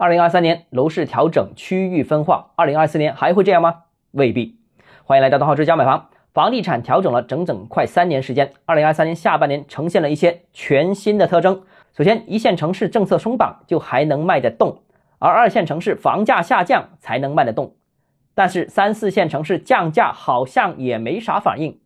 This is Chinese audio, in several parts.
二零二三年楼市调整区域分化，二零二四年还会这样吗？未必。欢迎来到东浩之家买房。房地产调整了整整快三年时间，二零二三年下半年呈现了一些全新的特征。首先，一线城市政策松绑就还能卖得动，而二线城市房价下降才能卖得动。但是三四线城市降价好像也没啥反应。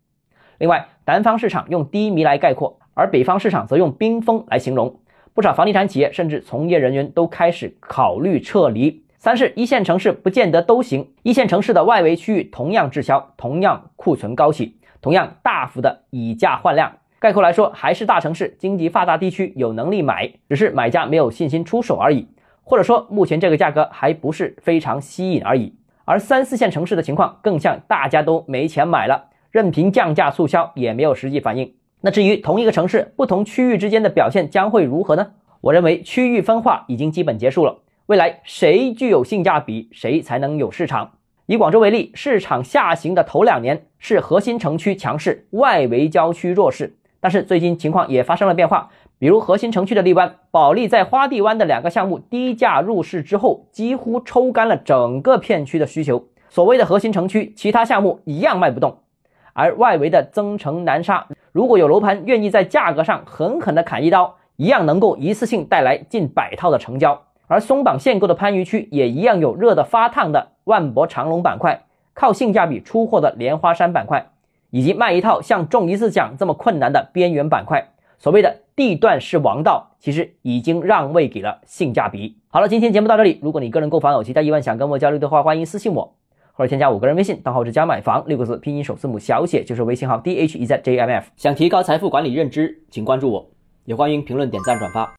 另外，南方市场用低迷来概括，而北方市场则用冰封来形容。不少房地产企业甚至从业人员都开始考虑撤离。三是一线城市不见得都行，一线城市的外围区域同样滞销，同样库存高企，同样大幅的以价换量。概括来说，还是大城市、经济发达地区有能力买，只是买家没有信心出手而已，或者说目前这个价格还不是非常吸引而已。而三四线城市的情况更像大家都没钱买了，任凭降价促销也没有实际反应。那至于同一个城市不同区域之间的表现将会如何呢？我认为区域分化已经基本结束了。未来谁具有性价比，谁才能有市场。以广州为例，市场下行的头两年是核心城区强势，外围郊区弱势。但是最近情况也发生了变化，比如核心城区的荔湾、保利在花地湾的两个项目低价入市之后，几乎抽干了整个片区的需求。所谓的核心城区，其他项目一样卖不动。而外围的增城南沙，如果有楼盘愿意在价格上狠狠的砍一刀，一样能够一次性带来近百套的成交。而松绑限购的番禺区也一样有热得发烫的万博长隆板块，靠性价比出货的莲花山板块，以及卖一套像中一次奖这么困难的边缘板块。所谓的地段是王道，其实已经让位给了性价比。好了，今天节目到这里。如果你个人购房有其他疑问想跟我交流的话，欢迎私信我，或者添加我个人微信，账号是加买房六个字拼音首字母小写就是微信号 d h e z j m f。想提高财富管理认知，请关注我，也欢迎评论点赞转发。